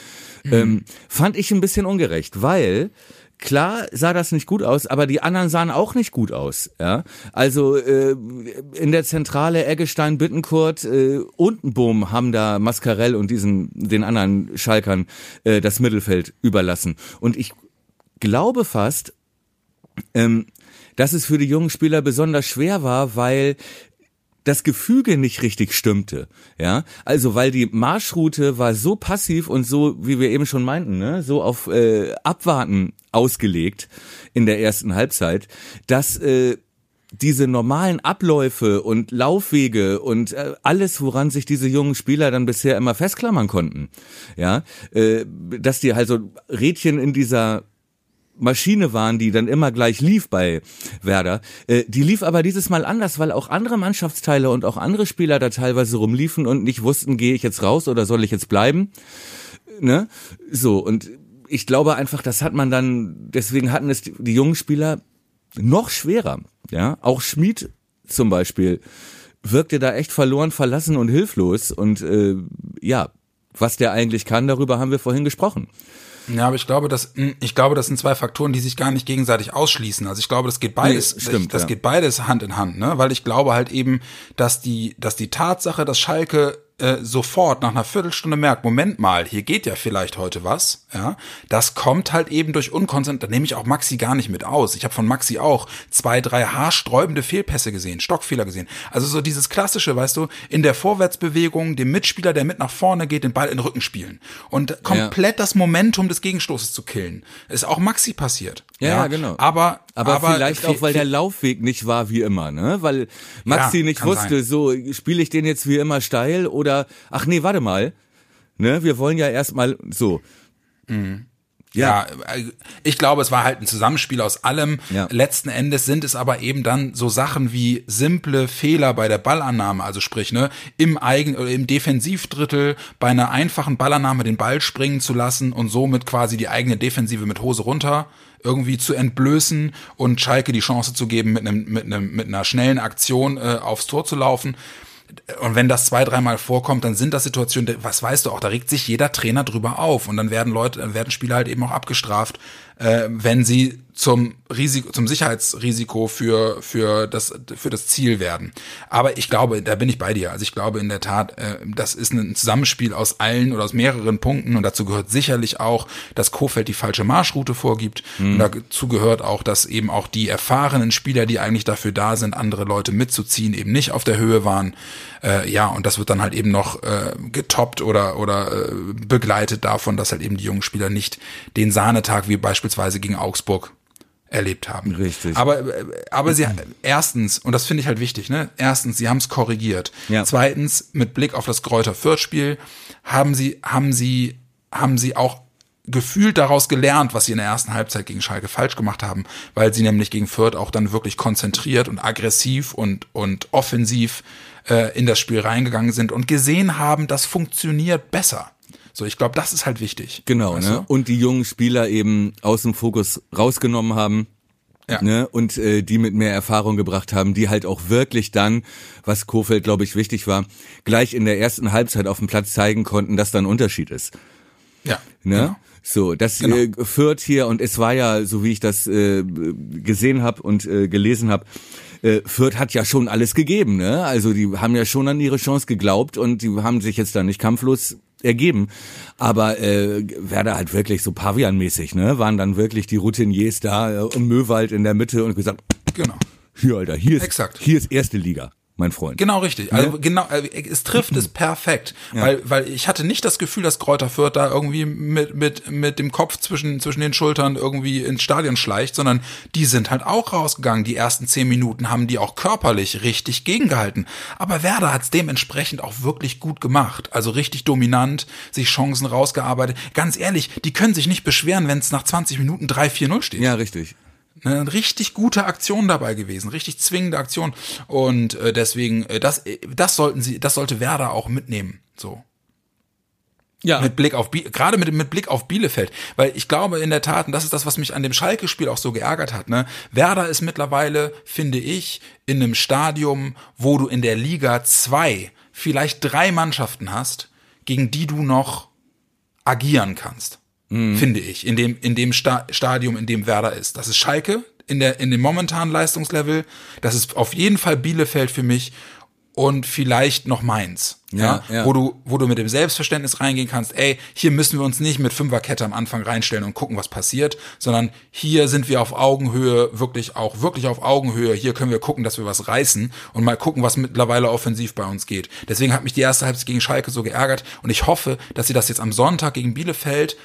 ähm, fand ich ein bisschen ungerecht, weil klar sah das nicht gut aus, aber die anderen sahen auch nicht gut aus, ja? Also äh, in der Zentrale Eggestein, Bittenkurt äh, und Bohm haben da Mascarell und diesen den anderen Schalkern äh, das Mittelfeld überlassen und ich glaube fast, ähm, dass es für die jungen Spieler besonders schwer war, weil das Gefüge nicht richtig stimmte, ja, also weil die Marschroute war so passiv und so, wie wir eben schon meinten, ne, so auf äh, Abwarten ausgelegt in der ersten Halbzeit, dass äh, diese normalen Abläufe und Laufwege und äh, alles, woran sich diese jungen Spieler dann bisher immer festklammern konnten, ja, äh, dass die also Rädchen in dieser Maschine waren, die dann immer gleich lief bei Werder. Äh, die lief aber dieses Mal anders, weil auch andere Mannschaftsteile und auch andere Spieler da teilweise rumliefen und nicht wussten, gehe ich jetzt raus oder soll ich jetzt bleiben? Ne? So, und ich glaube einfach, das hat man dann, deswegen hatten es die, die jungen Spieler noch schwerer. Ja, auch Schmid zum Beispiel wirkte da echt verloren, verlassen und hilflos. Und äh, ja, was der eigentlich kann, darüber haben wir vorhin gesprochen. Ja, aber ich glaube, dass ich glaube, das sind zwei Faktoren, die sich gar nicht gegenseitig ausschließen. Also ich glaube, das geht beides, Nee, stimmt, das ja. geht beides Hand in Hand, ne? Weil ich glaube halt eben, dass die, dass die Tatsache, dass Schalke äh, sofort nach einer Viertelstunde merkt, Moment mal, hier geht ja vielleicht heute was, ja, das kommt halt eben durch Unkonzentration, da nehme ich auch Maxi gar nicht mit aus. Ich habe von Maxi auch zwei, drei haarsträubende Fehlpässe gesehen, Stockfehler gesehen. Also so dieses klassische, weißt du, in der Vorwärtsbewegung dem Mitspieler, der mit nach vorne geht, den Ball in den Rücken spielen und komplett das Momentum des Gegenstoßes zu killen. Ist auch Maxi passiert. Ja, ja, genau. Aber, Aber, vielleicht viel- auch, weil der Laufweg nicht war wie immer, ne? Weil Maxi Ja, nicht wusste, sein. so spiele ich den jetzt wie immer steil oder ach nee, warte mal, ne? Wir wollen ja erstmal so. Ja, äh, ich glaube, es war halt ein Zusammenspiel aus allem. Ja. Letzten Endes sind es aber eben dann so Sachen wie simple Fehler bei der Ballannahme, also sprich, ne, im Eigen oder im Defensivdrittel bei einer einfachen Ballannahme den Ball springen zu lassen und somit quasi die eigene Defensive mit Hose runter irgendwie zu entblößen und Schalke die Chance zu geben, mit einem mit einem mit einer schnellen Aktion äh, aufs Tor zu laufen. Und wenn das zwei, dreimal vorkommt, dann sind das Situationen, was weißt du auch, da regt sich jeder Trainer drüber auf und dann werden Leute, dann werden Spieler halt eben auch abgestraft, äh, wenn sie zum Risiko, zum Sicherheitsrisiko für für das für das Ziel werden. Aber ich glaube, da bin ich bei dir. Also ich glaube in der Tat, äh, das ist ein Zusammenspiel aus allen oder aus mehreren Punkten und dazu gehört sicherlich auch, dass Kofeld die falsche Marschroute vorgibt. Und dazu gehört auch, dass eben auch die erfahrenen Spieler, die eigentlich dafür da sind, andere Leute mitzuziehen, eben nicht auf der Höhe waren. Äh, ja, und das wird dann halt eben noch äh, getoppt oder oder äh, begleitet davon, dass halt eben die jungen Spieler nicht den Sahnetag wie beispielsweise gegen Augsburg erlebt haben. Richtig. Aber äh, aber sie erstens und das finde ich halt wichtig, ne? Erstens, sie haben es korrigiert. Ja. Zweitens, mit Blick auf das Kräuter Fürth Spiel haben sie haben sie haben sie auch gefühlt daraus gelernt, was sie in der ersten Halbzeit gegen Schalke falsch gemacht haben, weil sie nämlich gegen Fürth auch dann wirklich konzentriert und aggressiv und und offensiv äh, in das Spiel reingegangen sind und gesehen haben, das funktioniert besser. So, ich glaube, das ist halt wichtig. Genau, Weißt ne? Und die jungen Spieler eben aus dem Fokus rausgenommen haben. Ja. Ne, und äh, die mit mehr Erfahrung gebracht haben, die halt auch wirklich dann, was Kofeld, glaube ich, wichtig war, gleich in der ersten Halbzeit auf dem Platz zeigen konnten, dass da ein Unterschied ist. Ja. Ne? Genau. So, das Genau. äh, führt hier, und es war ja, so wie ich das äh, gesehen habe und äh, gelesen habe, äh, Fürth hat ja schon alles gegeben, ne? Also die haben ja schon an ihre Chance geglaubt und die haben sich jetzt da nicht kampflos ergeben. Aber äh, Werder halt wirklich so Pavian-mäßig, ne? Waren dann wirklich die Routiniers da äh, im Möwald in der Mitte und gesagt, Genau. hier, Alter, hier ist, Exakt. hier ist erste Liga. Mein Freund. Genau richtig. Also genau, äh, es trifft es perfekt, weil weil ich hatte nicht das Gefühl, dass Kräuter Fürth da irgendwie mit mit mit dem Kopf zwischen zwischen den Schultern irgendwie ins Stadion schleicht, sondern die sind halt auch rausgegangen. Die ersten zehn Minuten haben die auch körperlich richtig gegengehalten. Aber Werder hat es dementsprechend auch wirklich gut gemacht. Also richtig dominant, sich Chancen rausgearbeitet. Ganz ehrlich, die können sich nicht beschweren, wenn es nach 20 Minuten 3-4-0 steht. Ja, richtig. Eine richtig gute Aktion dabei gewesen, richtig zwingende Aktion. Und äh, deswegen, äh, das, äh, das sollten sie, das sollte Werder auch mitnehmen. So. Ja. Mit Blick auf gerade mit, mit Blick auf Bielefeld. Weil ich glaube in der Tat, und das ist das, was mich an dem Schalke-Spiel auch so geärgert hat, ne? Werder ist mittlerweile, finde ich, in einem Stadium, wo du in der Liga zwei, vielleicht drei Mannschaften hast, gegen die du noch agieren kannst. Finde ich. In dem, in dem Sta Stadium, in dem Werder ist. Das ist Schalke in der, in dem momentanen Leistungslevel. Das ist auf jeden Fall Bielefeld für mich und vielleicht noch Mainz. Ja, ja. Wo du, wo du mit dem Selbstverständnis reingehen kannst, ey, hier müssen wir uns nicht mit Fünferkette am Anfang reinstellen und gucken, was passiert, sondern hier sind wir auf Augenhöhe, wirklich auch, wirklich auf Augenhöhe. Hier können wir gucken, dass wir was reißen und mal gucken, was mittlerweile offensiv bei uns geht. Deswegen hat mich die erste Halbzeit gegen Schalke so geärgert und ich hoffe, dass sie das jetzt am Sonntag gegen Bielefeld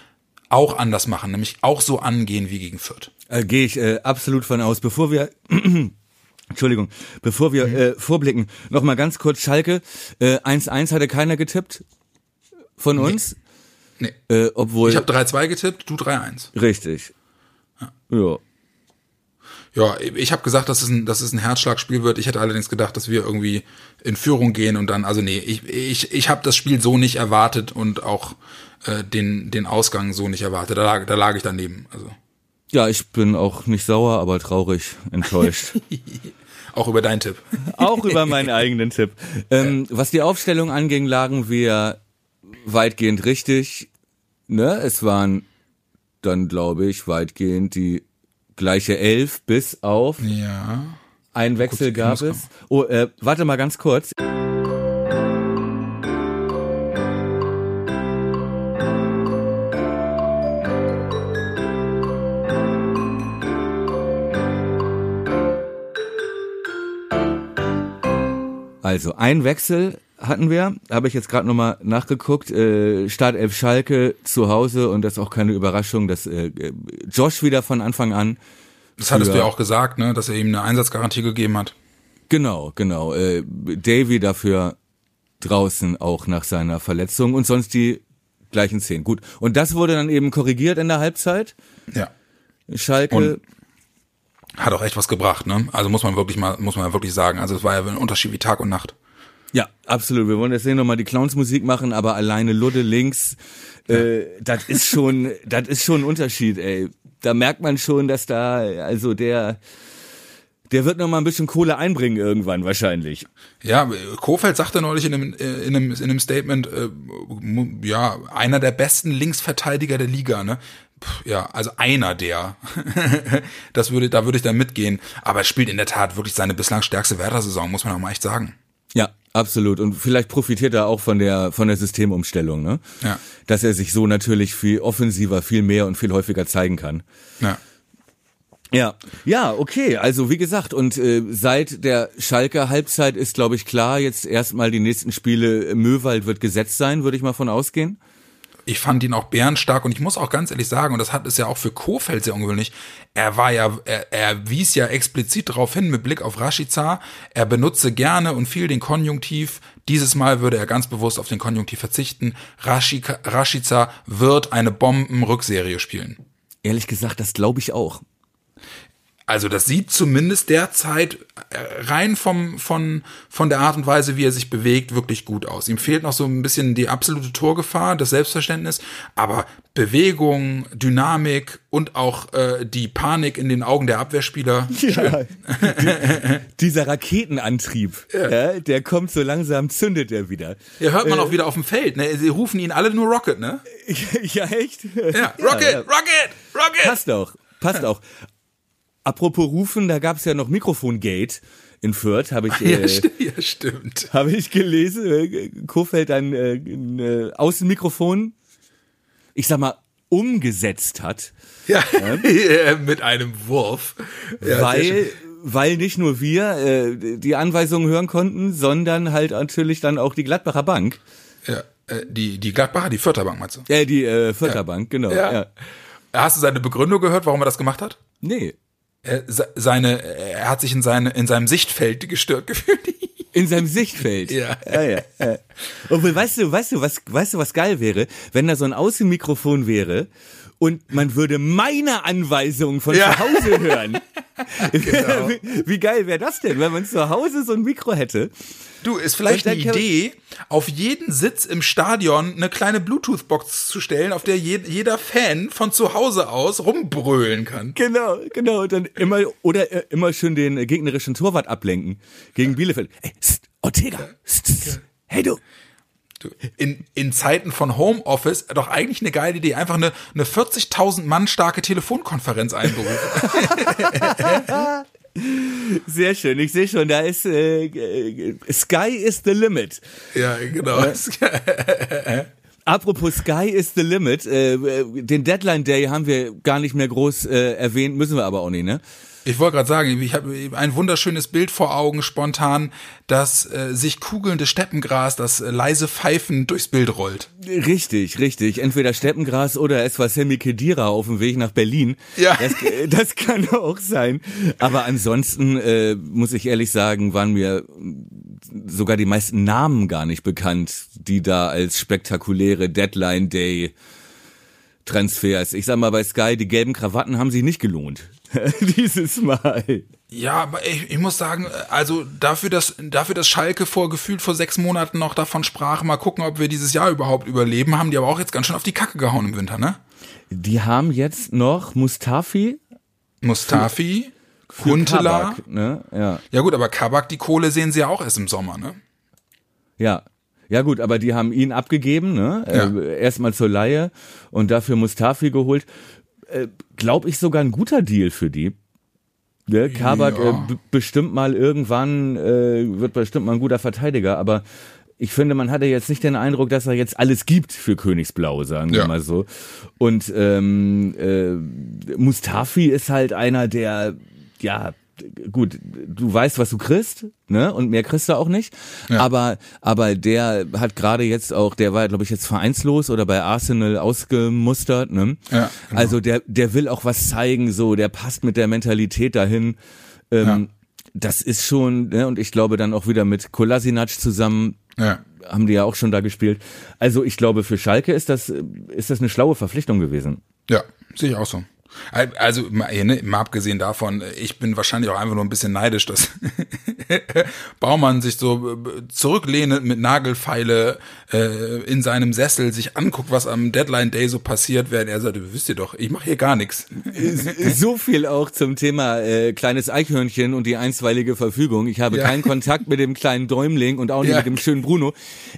auch anders machen, nämlich auch so angehen wie gegen Fürth. Äh, Gehe ich äh, absolut von aus. Bevor wir Entschuldigung, bevor wir Mhm. äh, vorblicken, noch mal ganz kurz Schalke. Äh, 1-1 hatte keiner getippt von uns. Nee. Äh, obwohl. Ich habe 3-2 getippt, du 3-1. richtig. Ja. Ja, ich habe gesagt, dass es, ein, dass es ein Herzschlagspiel wird. Ich hätte allerdings gedacht, dass wir irgendwie in Führung gehen und dann, also nee, ich, ich, ich habe das Spiel so nicht erwartet und auch äh, den, den Ausgang so nicht erwartet. Da lag, da lag ich daneben. Also Ja, ich bin auch nicht sauer, aber traurig, enttäuscht. auch über deinen Tipp. auch über meinen eigenen Tipp. Ähm, was die Aufstellung anging, lagen wir weitgehend richtig. Ne? Es waren dann, glaube ich, weitgehend die gleiche Elf, bis auf Ja. einen Wechsel ich gab es. Oh, äh, warte mal ganz kurz. Also ein Wechsel hatten wir, habe ich jetzt gerade nochmal nachgeguckt. Äh, Startelf Schalke zu Hause und das ist auch keine Überraschung, dass äh, Josh wieder von Anfang an. Das hattest für- du ja auch gesagt, ne, dass er ihm eine Einsatzgarantie gegeben hat. Genau, genau. Äh, Davy dafür draußen auch nach seiner Verletzung und sonst die gleichen Szenen. Gut. Und das wurde dann eben korrigiert in der Halbzeit. Ja. Schalke. Und- Hat auch echt was gebracht, ne? Also muss man wirklich mal, muss man wirklich sagen. Also es war ja ein Unterschied wie Tag und Nacht. Ja, absolut. Wir wollen jetzt nicht nochmal die Clowns-Musik machen, aber alleine Ludde links, äh, das ist schon, das ist schon ein Unterschied, ey. Da merkt man schon, dass da, also der, der wird noch mal ein bisschen Kohle einbringen irgendwann wahrscheinlich. Ja, Kofeld sagte neulich in einem, äh, in einem, in einem Statement, äh, ja, einer der besten Linksverteidiger der Liga, ne? Ja, also einer der. das würde, da würde ich dann mitgehen. Aber er spielt in der Tat wirklich seine bislang stärkste Werder-Saison, muss man auch mal echt sagen. Ja, absolut. Und vielleicht profitiert er auch von der von der Systemumstellung, ne? Ja. Dass er sich so natürlich viel offensiver, viel mehr und viel häufiger zeigen kann. Ja. Ja, ja, okay. Also wie gesagt, und äh, seit der Schalke Halbzeit ist, glaube ich, klar, jetzt erstmal die nächsten Spiele Möwald wird gesetzt sein, würde ich mal von ausgehen. Ich fand ihn auch bärenstark und ich muss auch ganz ehrlich sagen, und das hat es ja auch für Kofeld sehr ungewöhnlich, er war ja, er, er wies ja explizit darauf hin mit Blick auf Rashica, er benutze gerne und viel den Konjunktiv, dieses Mal würde er ganz bewusst auf den Konjunktiv verzichten, Rashica, Rashica wird eine Bombenrückserie spielen. Ehrlich gesagt, das glaube ich auch. Also das sieht zumindest derzeit äh, rein vom, von, von der Art und Weise, wie er sich bewegt, wirklich gut aus. Ihm fehlt noch so ein bisschen die absolute Torgefahr, das Selbstverständnis, aber Bewegung, Dynamik und auch äh, die Panik in den Augen der Abwehrspieler. Ja. Dieser Raketenantrieb, ja. der kommt so langsam, zündet er wieder. Ja, hört man auch wieder auf dem Feld. Ne? Sie rufen ihn alle nur Rocket, ne? ja, echt? Ja, Rocket, ja. Rocket, Rocket. Passt auch, passt auch. Apropos rufen, da gab's ja noch Mikrofongate in Fürth, habe ich, Ja, äh, sti ja, stimmt. habe ich gelesen. Äh, Kofeld ein, äh, ein äh, Außenmikrofon, ich sag mal, umgesetzt hat, Ja, mit einem Wurf. Ja, weil, weil nicht nur wir äh, die Anweisungen hören konnten, sondern halt natürlich dann auch die Gladbacher Bank. Ja, äh, die, die Gladbacher, die Fürther Bank meinst du? Äh, die äh, Fürther Bank, genau. Ja. Ja. Hast du seine Begründung gehört, warum er das gemacht hat? Nee. Er, se- seine, er hat sich in, seine, in seinem Sichtfeld gestört gefühlt. In seinem Sichtfeld. Ja. ja, ja, ja. Obwohl, weißt du, weißt du, was, weißt du, was geil wäre, wenn da so ein Außenmikrofon wäre und man würde meine Anweisungen von Ja. zu Hause hören. Genau. wie, wie geil wäre das denn, wenn man zu Hause so ein Mikro hätte? Du, ist vielleicht eine Idee, auf jeden Sitz im Stadion eine kleine Bluetooth-Box zu stellen, auf der je, jeder Fan von zu Hause aus rumbrüllen kann. Genau, genau. Und dann immer, oder äh, immer schön den äh, gegnerischen Torwart ablenken gegen Bielefeld. Ey, st, Ortega, st, st, hey du. In, in Zeiten von Homeoffice doch eigentlich eine geile Idee. Einfach eine, eine 40.000 Mann starke Telefonkonferenz einberufen. Sehr schön. Ich sehe schon, da ist äh, äh, Sky is the limit. ja, genau. Apropos Sky is the limit, äh, äh, den Deadline Day haben wir gar nicht mehr groß äh, erwähnt, müssen wir aber auch nicht, ne? Ich wollte gerade sagen, ich habe ein wunderschönes Bild vor Augen spontan, dass äh, sich kugelnde Steppengras, das äh, leise Pfeifen durchs Bild rollt. Richtig, richtig. Entweder Steppengras oder es war Sammy Kedira auf dem Weg nach Berlin. Ja. Das, äh, das kann auch sein. Aber ansonsten äh, muss ich ehrlich sagen, waren mir sogar die meisten Namen gar nicht bekannt, die da als spektakuläre Deadline Day Transfers. Ich sag mal bei Sky, die gelben Krawatten haben sich nicht gelohnt. Dieses Mal. Ja, aber ich, ich muss sagen, also dafür, dass dafür, dass Schalke vor gefühlt vor sechs Monaten noch davon sprach, mal gucken, ob wir dieses Jahr überhaupt überleben, haben die aber auch jetzt ganz schön auf die Kacke gehauen im Winter, ne? Die haben jetzt noch Mustafi, Mustafi, für Huntela. Kabak, ne? Ja. Ja gut, aber Kabak, die Kohle sehen sie ja auch erst im Sommer, ne? Ja. Ja gut, aber die haben ihn abgegeben, ne? Ja. Äh, erstmal zur Laie und dafür Mustafi geholt. Äh, Glaube ich sogar ein guter Deal für die. Ne? Kabak Ja. äh, bestimmt mal irgendwann, äh, wird bestimmt mal ein guter Verteidiger, aber ich finde, man hatte jetzt nicht den Eindruck, dass er jetzt alles gibt für Königsblau, sagen wir Ja. mal so. Und ähm, äh, Mustafi ist halt einer, der, ja, gut, du weißt, was du kriegst, ne? Und mehr kriegst du auch nicht. Ja. Aber, aber der hat gerade jetzt auch, der war, glaube ich, jetzt vereinslos oder bei Arsenal ausgemustert, ne? Ja, genau. Also der, der will auch was zeigen, so, der passt mit der Mentalität dahin. Ähm, Ja. Das ist schon, ne? Und ich glaube dann auch wieder mit Kolasinac zusammen Ja. haben die ja auch schon da gespielt. Also ich glaube, für Schalke ist das, ist das eine schlaue Verpflichtung gewesen. Ja, sehe ich auch so. Also mal, ne, mal abgesehen davon, ich bin wahrscheinlich auch einfach nur ein bisschen neidisch, dass Baumann sich so äh, zurücklehnend mit Nagelfeile äh, in seinem Sessel sich anguckt, was am Deadline Day so passiert, während er sagt, wisst ihr doch, ich mache hier gar nichts. So viel auch zum Thema äh, kleines Eichhörnchen und die einstweilige Verfügung. Ich habe Ja. keinen Kontakt mit dem kleinen Däumling und auch nicht Ja. mit dem schönen Bruno.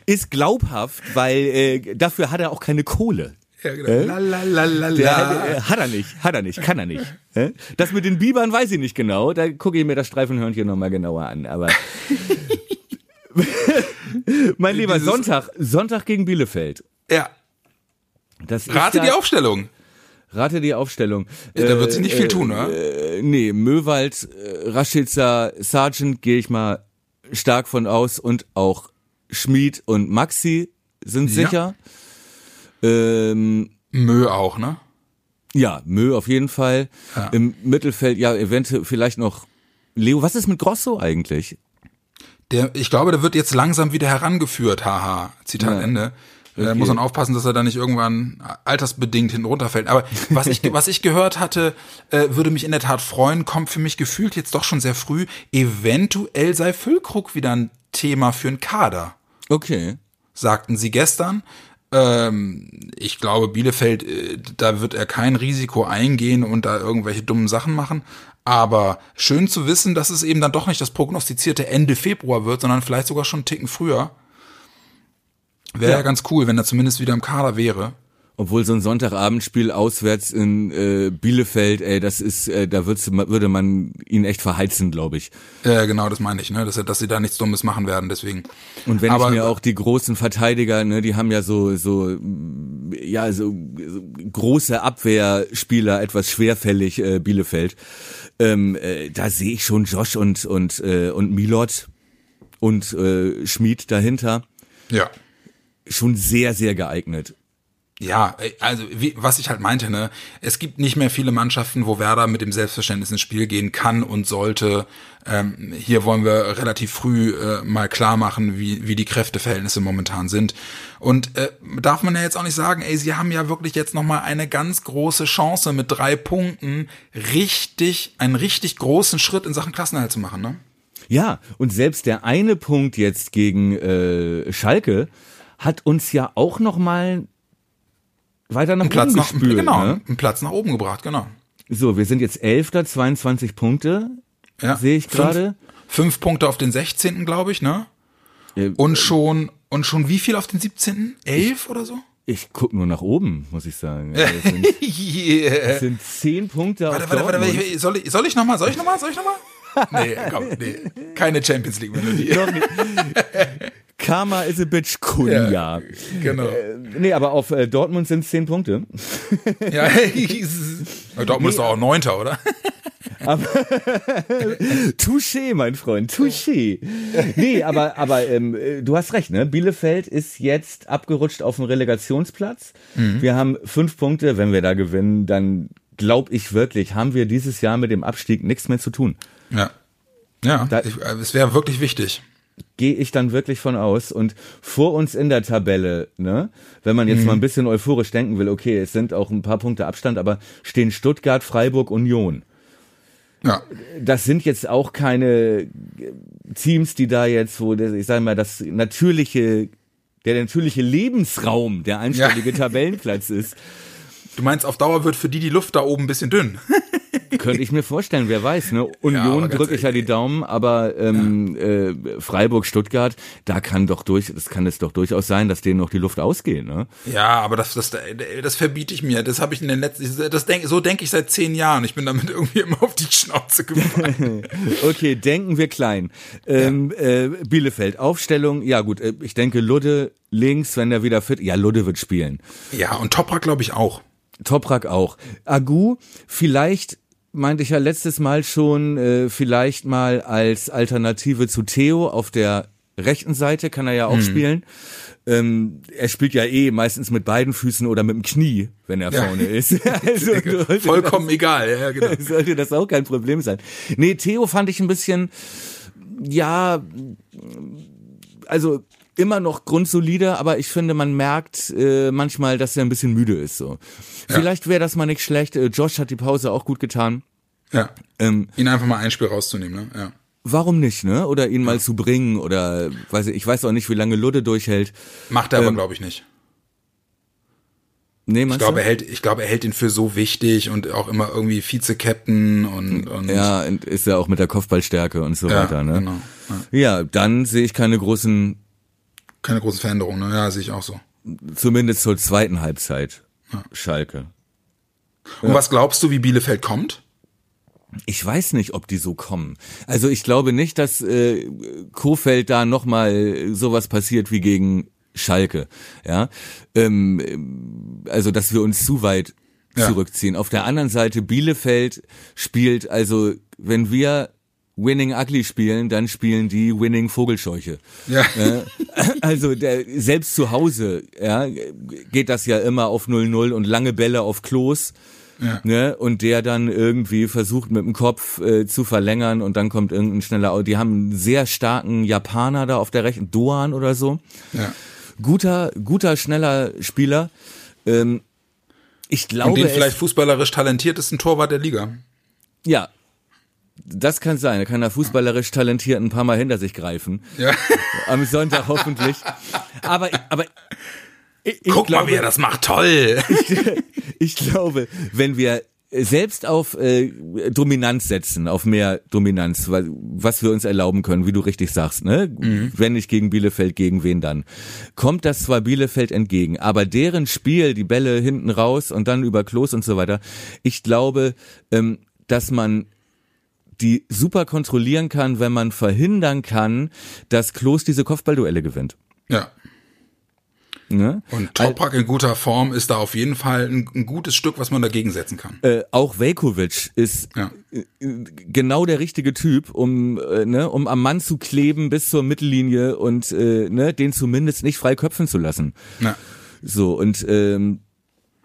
Ist glaubhaft, weil äh, dafür hat er auch keine Kohle. Ja, genau. La, la, la, la, Der, la. äh, hat er nicht, hat er nicht, kann er nicht. Hä? Das mit den Bibern weiß ich nicht genau. Da gucke ich mir das Streifenhörnchen nochmal genauer an. Aber mein lieber Dieses- Sonntag, Sonntag gegen Bielefeld. Ja, Das rate die Aufstellung. Rate die Aufstellung. Ja, da wird sich nicht viel tun, ne? Äh, nee, Möwald, äh, Rashica, Sargent gehe ich mal stark von aus und auch Schmid und Maxi sind Ja. Ähm, Mö auch, ne? ja, Mö auf jeden Fall. Ja. Im Mittelfeld, ja, eventuell vielleicht noch Leo. Was ist mit Grosso eigentlich? Der, ich glaube, der wird jetzt langsam wieder herangeführt, haha. Zitat Ja. Ende. Da muss man aufpassen, dass er da nicht irgendwann altersbedingt hinten runterfällt. Aber was ich, was ich gehört hatte, äh, würde mich in der Tat freuen, kommt für mich gefühlt jetzt doch schon sehr früh. Eventuell sei Füllkrug wieder ein Thema für einen Kader, Okay. sagten sie gestern. Ähm, ich glaube, Bielefeld, äh, da wird er kein Risiko eingehen und da irgendwelche dummen Sachen machen. Aber schön zu wissen, dass es eben dann doch nicht das prognostizierte Ende Februar wird, sondern vielleicht sogar schon einen Ticken früher. Wäre ja. Ja. ganz cool, wenn er zumindest wieder im Kader wäre. Obwohl so ein Sonntagabendspiel auswärts in äh, Bielefeld, ey, das ist, äh, da würd's, würde man ihn echt verheizen, glaube ich. Äh, genau, das meine ich, ne? Dass, dass sie da nichts Dummes machen werden, deswegen. Und wenn Aber- ich mir auch die großen Verteidiger, ne, die haben ja so so ja so, so große Abwehrspieler etwas schwerfällig äh, Bielefeld. Ähm, äh, da sehe ich schon Josh und und äh, und Milot und äh, Schmid dahinter Ja. schon sehr sehr geeignet. Ja, also wie, was ich halt meinte, ne, es gibt nicht mehr viele Mannschaften, wo Werder mit dem Selbstverständnis ins Spiel gehen kann und sollte. Ähm, hier wollen wir relativ früh äh, mal klar machen, wie, wie die Kräfteverhältnisse momentan sind. Und äh, darf man ja jetzt auch nicht sagen, ey, sie haben ja wirklich jetzt nochmal eine ganz große Chance mit drei Punkten, richtig, einen richtig großen Schritt in Sachen Klassenerhalt zu machen, ne? Ja, und selbst der eine Punkt jetzt gegen äh, Schalke hat uns ja auch noch mal weiter nach Platz oben nach, gespült. genau, Ne? einen Platz nach oben gebracht, genau. So, wir sind jetzt Elfter, 22 Punkte, Ja. sehe ich Fünf- gerade. Fünf Punkte auf den 16., glaube ich, ne? Äh, Und schon, und schon wie viel auf den 17.? Elf oder so? Ich guck nur nach oben, muss ich sagen. Also Es sind, yeah. es sind zehn Punkte Warte, auf warte, warte, warte, soll ich, soll ich nochmal, soll ich nochmal, soll ich nochmal? Nee, komm, nee. Keine Champions League Melodie. Karma is a bitch, Kunja. Ja, genau. Äh, nee, aber auf äh, Dortmund sind es zehn Punkte. Ja, Dortmund ist doch auch Neunter, oder? Touché, mein Freund, touché. Nee, aber, aber ähm, äh, du hast recht, ne? Bielefeld ist jetzt abgerutscht auf den Relegationsplatz. Mhm. Wir haben fünf Punkte. Wenn wir da gewinnen, dann glaube ich wirklich, haben wir dieses Jahr mit dem Abstieg nichts mehr zu tun. Ja. Ja, Da- ich, äh, es wäre wirklich wichtig. Gehe ich dann wirklich von aus. Und vor uns in der Tabelle, ne, wenn man jetzt Mhm. mal ein bisschen euphorisch denken will, okay, es sind auch ein paar Punkte Abstand, aber stehen Stuttgart, Freiburg, Union. Ja. das sind jetzt auch keine Teams, die da jetzt, wo ich sage mal, das natürliche, der natürliche Lebensraum der einstellige Tabellenplatz ist, Du meinst, auf Dauer wird für die die Luft da oben ein bisschen dünn. könnte ich mir vorstellen, wer weiß, ne? Union ganz drücke ich ja die Daumen, aber ähm, äh, Freiburg, Stuttgart, da kann doch durch, das kann es doch durchaus sein, dass denen noch die Luft ausgeht, ne? Ja, aber das, das, das verbiete ich mir. Das habe ich in den letzten, das denk, so denke ich seit zehn Jahren. Ich bin damit irgendwie immer auf die Schnauze gefallen. Okay, denken wir klein. Ähm, äh, Bielefeld, Aufstellung, ja gut, äh, ich denke Ludde links, wenn er wieder fit, ja, Ludde wird spielen. ja, und Toprak glaube ich auch. Toprak auch. Agu, vielleicht meinte ich ja letztes Mal schon, äh, vielleicht mal als Alternative zu Theo auf der rechten Seite kann er ja auch spielen. Ähm, er spielt ja eh meistens mit beiden Füßen oder mit dem Knie, wenn er Ja. vorne ist. also Vollkommen egal, ja, genau. das, sollte das auch kein Problem sein. Nee, Theo fand ich ein bisschen, ja, also immer noch grundsolide, aber ich finde, man merkt äh, manchmal, dass er ein bisschen müde ist. So, vielleicht wäre das mal nicht schlecht. Äh, Josh hat die Pause auch gut getan. Ja. Ähm, Ihn einfach mal ein Spiel rauszunehmen, ne? Ja. warum nicht, ne? Oder ihn mal zu bringen oder weiß ich, ich weiß auch nicht, wie lange Ludde durchhält. Macht er aber, Ähm, glaube ich, nicht. Nee, Ich glaube, er hält, ich glaube, er hält ihn für so wichtig und auch immer irgendwie Vize-Captain und, und Ja, und ist ja auch mit der Kopfballstärke und so ja, weiter, ne? genau. Ja. Ja, dann sehe ich keine großen, Keine großen Veränderungen, ne? Ja, sehe ich auch so. zumindest zur zweiten Halbzeit. Schalke. Und was glaubst du, wie Bielefeld kommt? Ich weiß nicht, ob die so kommen. Also ich glaube nicht, dass äh, Kofeld da nochmal sowas passiert wie gegen Schalke. Ja, ähm, also dass wir uns zu weit Ja. zurückziehen. Auf der anderen Seite Bielefeld spielt also, wenn wir Winning Ugly spielen, dann spielen die Winning Vogelscheuche. Ja. Ja, also der, selbst zu Hause ja, geht das ja immer auf 0-0 und lange Bälle auf Klos. Ja. Ne, und der dann irgendwie versucht mit dem Kopf äh, zu verlängern und dann kommt irgendein schneller Die haben einen sehr starken Japaner da auf der rechten, Doan oder so. Ja. Guter, guter, schneller Spieler. Ähm, ich glaube, Und den vielleicht fußballerisch talentiertesten Torwart der Liga. ja, das kann sein. Er kann da fußballerisch talentiert ein paar Mal hinter sich greifen. Ja. Am Sonntag hoffentlich. Aber, aber ich, ich Guck glaube, mal, wie er das macht. Toll. ich glaube, wenn wir selbst auf äh, Dominanz setzen, auf mehr Dominanz, wa- was wir uns erlauben können, wie du richtig sagst, ne? Wenn nicht gegen Bielefeld, gegen wen dann? Kommt das zwar Bielefeld entgegen, aber deren Spiel, die Bälle hinten raus und dann über Klos und so weiter, ich glaube, ähm, dass man die super kontrollieren kann, wenn man verhindern kann, dass Klos diese Kopfballduelle gewinnt. Ja. Ne? Und Toprak in guter Form ist da auf jeden Fall ein, ein gutes Stück, was man dagegen setzen kann. Äh, auch Velkovic ist Ja. äh, genau der richtige Typ, um äh, ne, um am Mann zu kleben bis zur Mittellinie und äh, ne, den zumindest nicht frei köpfen zu lassen. Ja. So und ähm,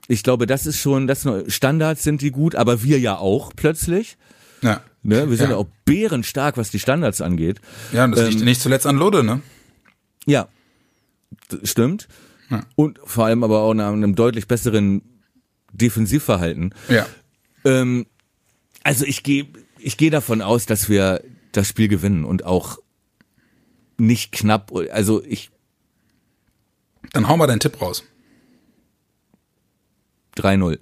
ich glaube, das ist schon, das Standards sind die gut, aber wir ja auch plötzlich. Ja. Ne? Wir sind ja. Auch bärenstark, was die Standards angeht. Ja, und das liegt nicht zuletzt an Lode, ne? Ja, stimmt. Ja. Und vor allem aber auch nach einem deutlich besseren Defensivverhalten. Ja. Ähm, also ich gehe ich gehe davon aus, dass wir das Spiel gewinnen und auch nicht knapp. Also ich Dann hau mal deinen Tipp raus. 3-0.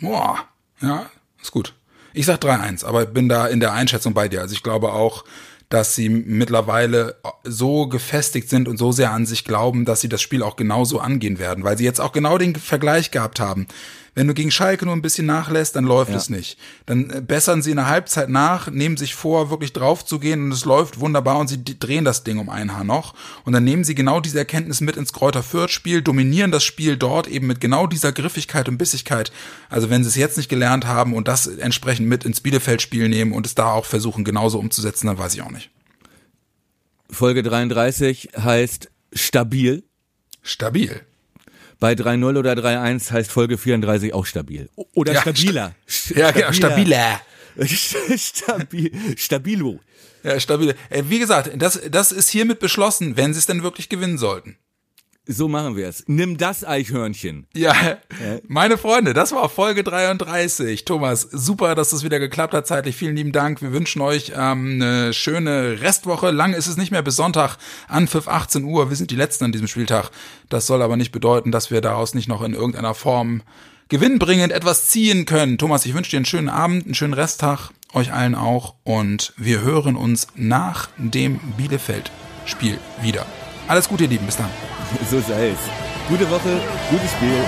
Boah. Ja, ist gut. Ich sag 3-1, aber bin da in der Einschätzung bei dir. Also ich glaube auch, dass sie mittlerweile so gefestigt sind und so sehr an sich glauben, dass sie das Spiel auch genauso angehen werden, weil sie jetzt auch genau den Vergleich gehabt haben. Wenn du gegen Schalke nur ein bisschen nachlässt, dann läuft Ja. es nicht. Dann äh, bessern sie in der Halbzeit nach, nehmen sich vor, wirklich drauf zu gehen und es läuft wunderbar und sie drehen das Ding um ein Haar noch. Und dann nehmen sie genau diese Erkenntnis mit ins Kräuter Fürth Spiel, dominieren das Spiel dort eben mit genau dieser Griffigkeit und Bissigkeit. Also wenn sie es jetzt nicht gelernt haben und das entsprechend mit ins Bielefeld Spiel nehmen und es da auch versuchen genauso umzusetzen, dann weiß ich auch nicht. Folge 33 heißt stabil. Stabil. Bei 3-0 oder 3-1 heißt Folge 34 auch stabil. Oder Ja, stabiler. Ja, genau, stabiler. Stabil, stabilo. Ja, stabil. Äh, Wie gesagt, das, das ist hiermit beschlossen, wenn sie es denn wirklich gewinnen sollten. So machen wir es. Nimm das Eichhörnchen. Ja, meine Freunde, das war Folge 33. Thomas, super, dass das wieder geklappt hat zeitlich. Vielen lieben Dank. Wir wünschen euch ähm, eine schöne Restwoche. Lang ist es nicht mehr bis Sonntag an 5, 18 Uhr. Wir sind die Letzten an diesem Spieltag. Das soll aber nicht bedeuten, dass wir daraus nicht noch in irgendeiner Form gewinnbringend etwas ziehen können. Thomas, ich wünsche dir einen schönen Abend, einen schönen Resttag, euch allen auch. Und wir hören uns nach dem Bielefeld-Spiel wieder. Alles Gute, ihr Lieben. Bis dann. So sei es. Gute Woche, gutes Spiel.